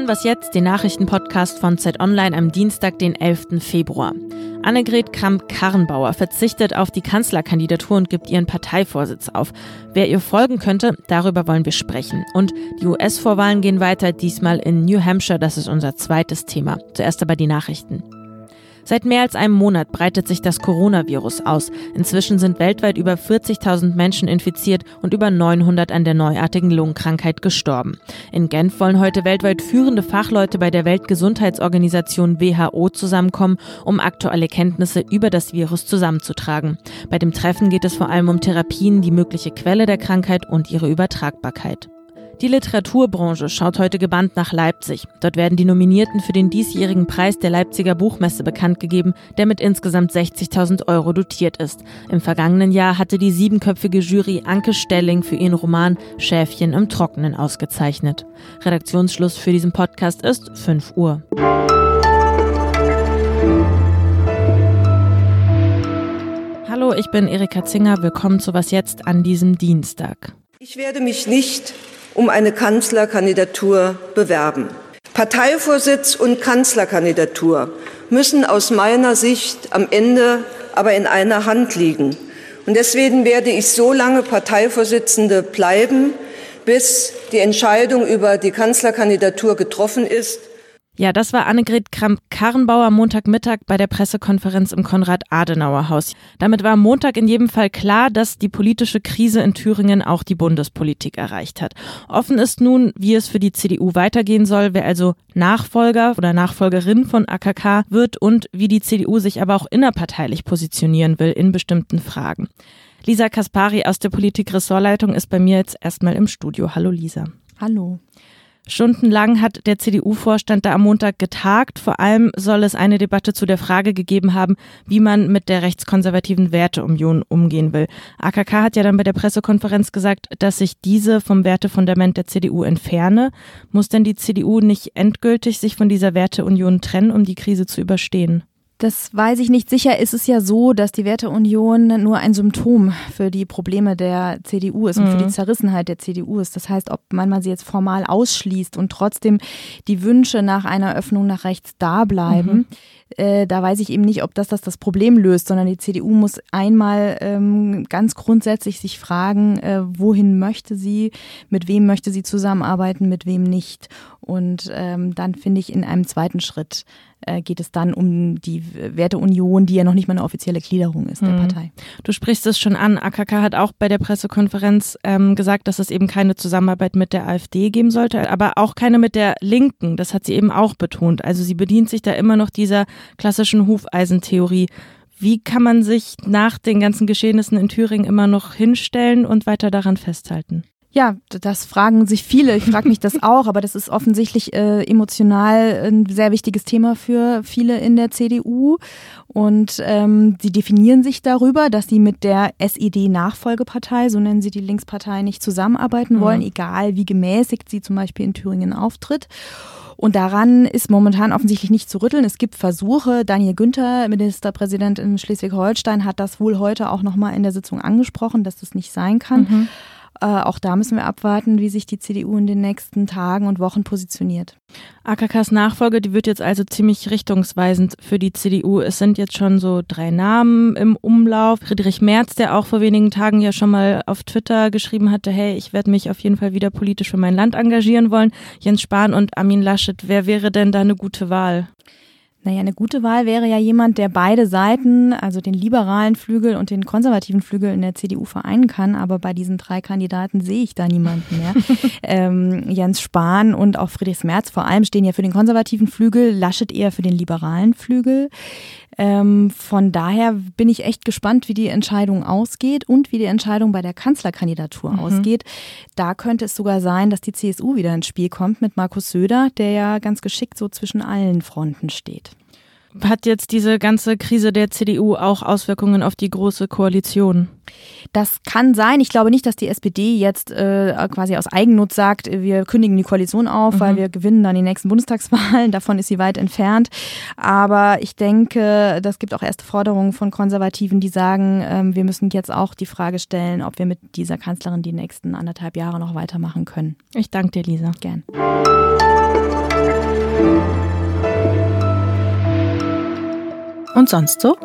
hören Was jetzt, den Nachrichtenpodcast von Zeit Online am Dienstag, den 11. Februar. Annegret Kramp-Karrenbauer verzichtet auf die Kanzlerkandidatur und gibt ihren Parteivorsitz auf. Wer ihr folgen könnte, darüber wollen wir sprechen. Und die US-Vorwahlen gehen weiter, diesmal in New Hampshire, das ist unser zweites Thema. Zuerst aber die Nachrichten. Seit mehr als einem Monat breitet sich das Coronavirus aus. Inzwischen sind weltweit über 40.000 Menschen infiziert und über 900 an der neuartigen Lungenkrankheit gestorben. In Genf wollen heute weltweit führende Fachleute bei der Weltgesundheitsorganisation WHO zusammenkommen, um aktuelle Kenntnisse über das Virus zusammenzutragen. Bei dem Treffen geht es vor allem um Therapien, die mögliche Quelle der Krankheit und ihre Übertragbarkeit. Die Literaturbranche schaut heute gebannt nach Leipzig. Dort werden die Nominierten für den diesjährigen Preis der Leipziger Buchmesse bekannt gegeben, der mit insgesamt 60.000 Euro dotiert ist. Im vergangenen Jahr hatte die siebenköpfige Jury Anke Stelling für ihren Roman Schäfchen im Trockenen ausgezeichnet. Redaktionsschluss für diesen Podcast ist 5 Uhr. Hallo, ich bin Erika Zinger. Willkommen zu Was jetzt an diesem Dienstag. Ich werde mich nicht um eine Kanzlerkandidatur bewerben. Parteivorsitz und Kanzlerkandidatur müssen aus meiner Sicht am Ende aber in einer Hand liegen. Und deswegen werde ich so lange Parteivorsitzende bleiben, bis die Entscheidung über die Kanzlerkandidatur getroffen ist ja, das war Annegret Kramp-Karrenbauer Montagmittag bei der Pressekonferenz im Konrad-Adenauer-Haus. Damit war Montag in jedem Fall klar, dass die politische Krise in Thüringen auch die Bundespolitik erreicht hat. Offen ist nun, wie es für die CDU weitergehen soll, wer also Nachfolger oder Nachfolgerin von AKK wird und wie die CDU sich aber auch innerparteilich positionieren will in bestimmten Fragen. Lisa Kaspari aus der Politik-Ressortleitung ist bei mir jetzt erstmal im Studio. Hallo Lisa. Hallo. Stundenlang hat der CDU-Vorstand da am Montag getagt. Vor allem soll es eine Debatte zu der Frage gegeben haben, wie man mit der rechtskonservativen Werteunion umgehen will. AKK hat ja dann bei der Pressekonferenz gesagt, dass sich diese vom Wertefundament der CDU entferne. Muss denn die CDU nicht endgültig sich von dieser Werteunion trennen, um die Krise zu überstehen? Das weiß ich nicht sicher. Ist es ja so, dass die Werteunion nur ein Symptom für die Probleme der CDU ist und mhm. für die mhm. Zerrissenheit der CDU ist. Das heißt, ob man mal sie jetzt formal ausschließt und trotzdem die Wünsche nach einer Öffnung nach rechts da bleiben. Mhm. Äh, da weiß ich eben nicht, ob das, das das Problem löst, sondern die CDU muss einmal ähm, ganz grundsätzlich sich fragen, äh, wohin möchte sie, mit wem möchte sie zusammenarbeiten, mit wem nicht. Und ähm, dann finde ich in einem zweiten Schritt äh, geht es dann um die Werteunion, die ja noch nicht mal eine offizielle Gliederung ist der mhm. Partei. Du sprichst es schon an. AKK hat auch bei der Pressekonferenz ähm, gesagt, dass es eben keine Zusammenarbeit mit der AfD geben sollte, aber auch keine mit der Linken. Das hat sie eben auch betont. Also sie bedient sich da immer noch dieser klassischen Hufeisentheorie. Wie kann man sich nach den ganzen Geschehnissen in Thüringen immer noch hinstellen und weiter daran festhalten? Ja, das fragen sich viele. Ich frage mich das auch, aber das ist offensichtlich äh, emotional ein sehr wichtiges Thema für viele in der CDU. Und ähm, sie definieren sich darüber, dass sie mit der SED-Nachfolgepartei, so nennen sie die Linkspartei, nicht zusammenarbeiten mhm. wollen, egal wie gemäßigt sie zum Beispiel in Thüringen auftritt. Und daran ist momentan offensichtlich nicht zu rütteln. Es gibt Versuche. Daniel Günther, Ministerpräsident in Schleswig-Holstein, hat das wohl heute auch nochmal in der Sitzung angesprochen, dass das nicht sein kann. Mhm. Äh, auch da müssen wir abwarten, wie sich die CDU in den nächsten Tagen und Wochen positioniert. AKKs Nachfolge, die wird jetzt also ziemlich richtungsweisend für die CDU. Es sind jetzt schon so drei Namen im Umlauf. Friedrich Merz, der auch vor wenigen Tagen ja schon mal auf Twitter geschrieben hatte, hey, ich werde mich auf jeden Fall wieder politisch für mein Land engagieren wollen. Jens Spahn und Armin Laschet, wer wäre denn da eine gute Wahl? Naja, eine gute Wahl wäre ja jemand, der beide Seiten, also den liberalen Flügel und den konservativen Flügel in der CDU vereinen kann. Aber bei diesen drei Kandidaten sehe ich da niemanden mehr. ähm, Jens Spahn und auch Friedrich Merz vor allem stehen ja für den konservativen Flügel, Laschet eher für den liberalen Flügel. Ähm, von daher bin ich echt gespannt, wie die Entscheidung ausgeht und wie die Entscheidung bei der Kanzlerkandidatur mhm. ausgeht. Da könnte es sogar sein, dass die CSU wieder ins Spiel kommt mit Markus Söder, der ja ganz geschickt so zwischen allen Fronten steht. Hat jetzt diese ganze Krise der CDU auch Auswirkungen auf die große Koalition? Das kann sein. Ich glaube nicht, dass die SPD jetzt äh, quasi aus Eigennutz sagt, wir kündigen die Koalition auf, mhm. weil wir gewinnen dann die nächsten Bundestagswahlen. Davon ist sie weit entfernt. Aber ich denke, das gibt auch erste Forderungen von Konservativen, die sagen, ähm, wir müssen jetzt auch die Frage stellen, ob wir mit dieser Kanzlerin die nächsten anderthalb Jahre noch weitermachen können. Ich danke dir, Lisa. Gern. Und sonst so?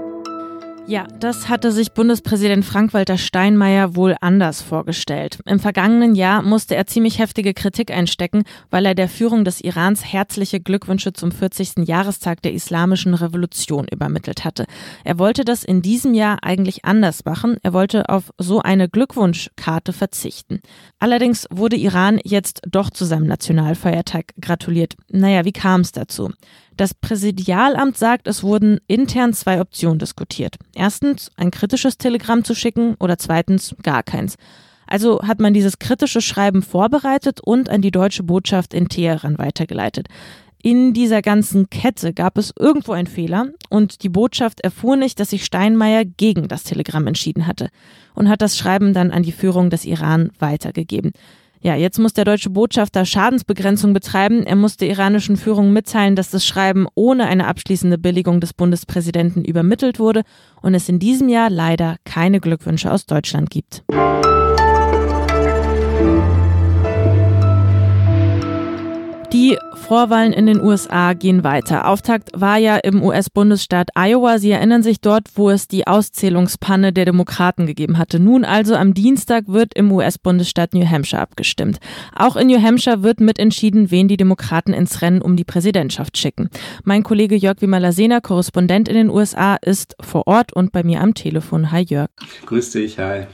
Ja, das hatte sich Bundespräsident Frank-Walter Steinmeier wohl anders vorgestellt. Im vergangenen Jahr musste er ziemlich heftige Kritik einstecken, weil er der Führung des Irans herzliche Glückwünsche zum 40. Jahrestag der Islamischen Revolution übermittelt hatte. Er wollte das in diesem Jahr eigentlich anders machen. Er wollte auf so eine Glückwunschkarte verzichten. Allerdings wurde Iran jetzt doch zu seinem Nationalfeiertag gratuliert. Naja, wie kam es dazu? Das Präsidialamt sagt, es wurden intern zwei Optionen diskutiert. Erstens, ein kritisches Telegramm zu schicken oder zweitens gar keins. Also hat man dieses kritische Schreiben vorbereitet und an die deutsche Botschaft in Teheran weitergeleitet. In dieser ganzen Kette gab es irgendwo einen Fehler und die Botschaft erfuhr nicht, dass sich Steinmeier gegen das Telegramm entschieden hatte und hat das Schreiben dann an die Führung des Iran weitergegeben. Ja, jetzt muss der deutsche Botschafter Schadensbegrenzung betreiben. Er muss der iranischen Führung mitteilen, dass das Schreiben ohne eine abschließende Billigung des Bundespräsidenten übermittelt wurde und es in diesem Jahr leider keine Glückwünsche aus Deutschland gibt. Die Vorwahlen in den USA gehen weiter. Auftakt war ja im US-Bundesstaat Iowa. Sie erinnern sich dort, wo es die Auszählungspanne der Demokraten gegeben hatte. Nun also am Dienstag wird im US-Bundesstaat New Hampshire abgestimmt. Auch in New Hampshire wird mitentschieden, wen die Demokraten ins Rennen um die Präsidentschaft schicken. Mein Kollege Jörg Wimalasena, Korrespondent in den USA, ist vor Ort und bei mir am Telefon. Hi Jörg. Grüß dich, hi.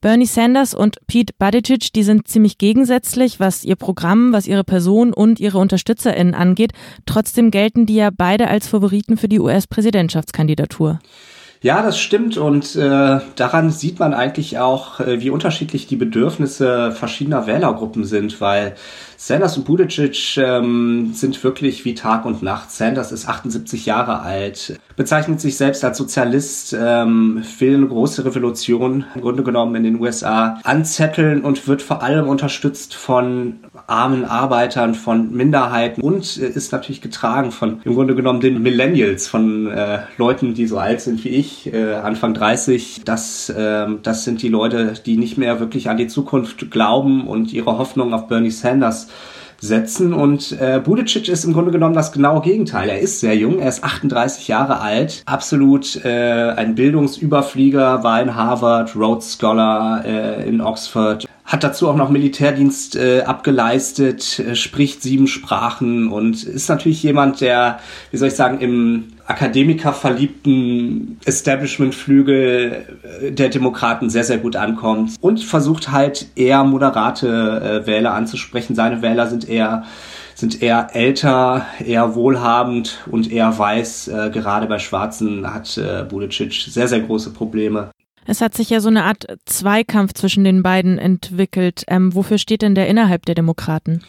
Bernie Sanders und Pete Buttigieg, die sind ziemlich gegensätzlich, was ihr Programm, was ihre Person und ihre UnterstützerInnen angeht. Trotzdem gelten die ja beide als Favoriten für die US-Präsidentschaftskandidatur. Ja, das stimmt und äh, daran sieht man eigentlich auch, äh, wie unterschiedlich die Bedürfnisse verschiedener Wählergruppen sind, weil Sanders und Buttigieg ähm, sind wirklich wie Tag und Nacht. Sanders ist 78 Jahre alt, bezeichnet sich selbst als Sozialist, ähm, will eine große Revolution im Grunde genommen in den USA anzetteln und wird vor allem unterstützt von armen Arbeitern, von Minderheiten und äh, ist natürlich getragen von im Grunde genommen den Millennials, von äh, Leuten, die so alt sind wie ich, äh, Anfang 30. Das, äh, das sind die Leute, die nicht mehr wirklich an die Zukunft glauben und ihre Hoffnung auf Bernie Sanders setzen. Und äh, Budicic ist im Grunde genommen das genaue Gegenteil. Er ist sehr jung, er ist 38 Jahre alt, absolut äh, ein Bildungsüberflieger, war in Harvard, Rhodes Scholar äh, in Oxford, hat dazu auch noch Militärdienst äh, abgeleistet, äh, spricht sieben Sprachen und ist natürlich jemand, der, wie soll ich sagen, im Akademiker verliebten Establishment-Flügel äh, der Demokraten sehr, sehr gut ankommt und versucht halt eher moderate äh, Wähler anzusprechen. Seine Wähler sind eher sind eher älter, eher wohlhabend und eher weiß. Äh, gerade bei Schwarzen hat äh, Budicic sehr, sehr große Probleme. Es hat sich ja so eine Art Zweikampf zwischen den beiden entwickelt. Ähm, wofür steht denn der innerhalb der Demokraten?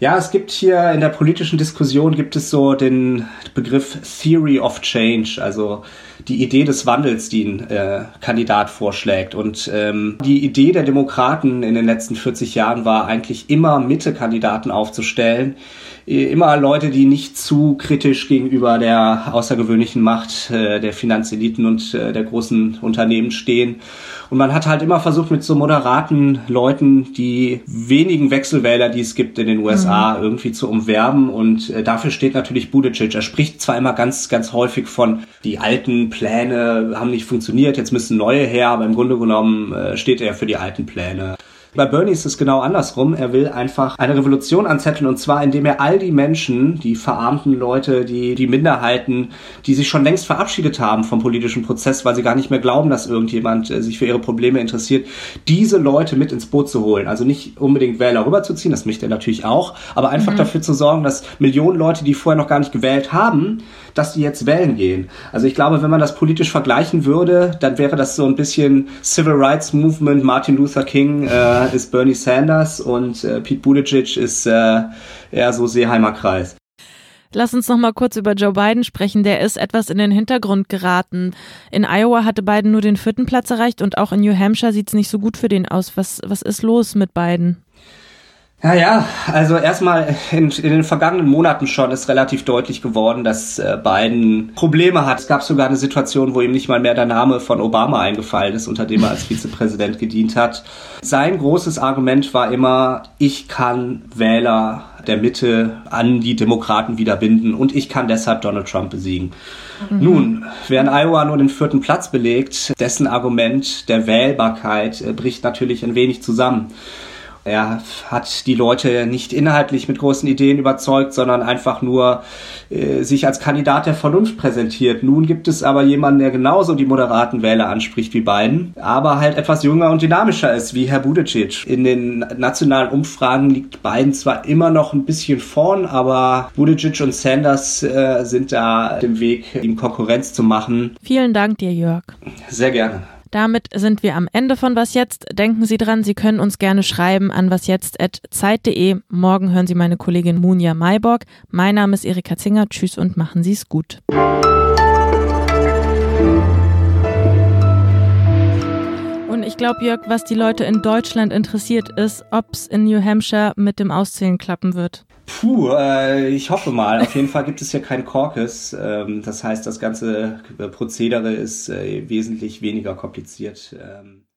Ja, es gibt hier in der politischen Diskussion gibt es so den Begriff Theory of Change, also die Idee des Wandels, die ein äh, Kandidat vorschlägt. Und ähm, die Idee der Demokraten in den letzten 40 Jahren war eigentlich immer Mitte-Kandidaten aufzustellen, immer Leute, die nicht zu kritisch gegenüber der außergewöhnlichen Macht äh, der Finanzeliten und äh, der großen Unternehmen stehen. Und man hat halt immer versucht, mit so moderaten Leuten die wenigen Wechselwähler, die es gibt in den USA, mhm. irgendwie zu umwerben. Und äh, dafür steht natürlich Buttigieg. Er spricht zwar immer ganz, ganz häufig von, die alten Pläne haben nicht funktioniert, jetzt müssen neue her, aber im Grunde genommen äh, steht er für die alten Pläne. Bei Bernie ist es genau andersrum. Er will einfach eine Revolution anzetteln und zwar indem er all die Menschen, die verarmten Leute, die, die Minderheiten, die sich schon längst verabschiedet haben vom politischen Prozess, weil sie gar nicht mehr glauben, dass irgendjemand äh, sich für ihre Probleme interessiert, diese Leute mit ins Boot zu holen. Also nicht unbedingt Wähler rüberzuziehen, das möchte er natürlich auch, aber einfach mhm. dafür zu sorgen, dass Millionen Leute, die vorher noch gar nicht gewählt haben, dass die jetzt wählen gehen. Also ich glaube, wenn man das politisch vergleichen würde, dann wäre das so ein bisschen Civil Rights Movement, Martin Luther King, äh, ist Bernie Sanders und äh, Pete Buttigieg ist äh, eher so Seeheimer Kreis. Lass uns noch mal kurz über Joe Biden sprechen. Der ist etwas in den Hintergrund geraten. In Iowa hatte Biden nur den vierten Platz erreicht und auch in New Hampshire sieht es nicht so gut für den aus. Was, was ist los mit Biden? Ja, ja, also erstmal in, in, den vergangenen Monaten schon ist relativ deutlich geworden, dass äh, Biden Probleme hat. Es gab sogar eine Situation, wo ihm nicht mal mehr der Name von Obama eingefallen ist, unter dem er als Vizepräsident gedient hat. Sein großes Argument war immer, ich kann Wähler der Mitte an die Demokraten wieder binden und ich kann deshalb Donald Trump besiegen. Mhm. Nun, während Iowa nur den vierten Platz belegt, dessen Argument der Wählbarkeit äh, bricht natürlich ein wenig zusammen. Er hat die Leute nicht inhaltlich mit großen Ideen überzeugt, sondern einfach nur äh, sich als Kandidat der Vernunft präsentiert. Nun gibt es aber jemanden, der genauso die moderaten Wähler anspricht wie Biden, aber halt etwas jünger und dynamischer ist, wie Herr Buttigieg. In den nationalen Umfragen liegt Biden zwar immer noch ein bisschen vorn, aber Buttigieg und Sanders äh, sind da dem Weg, ihm Konkurrenz zu machen. Vielen Dank dir, Jörg. Sehr gerne. Damit sind wir am Ende von Was Jetzt. Denken Sie dran, Sie können uns gerne schreiben an wasjetzt.zeit.de. Morgen hören Sie meine Kollegin Munja Mayborg. Mein Name ist Erika Zinger. Tschüss und machen Sie es gut. Und ich glaube, Jörg, was die Leute in Deutschland interessiert, ist, ob es in New Hampshire mit dem Auszählen klappen wird. Puh, äh, ich hoffe mal. Auf jeden Fall gibt es hier kein Caucus. Ähm, das heißt, das ganze Prozedere ist äh, wesentlich weniger kompliziert. Ähm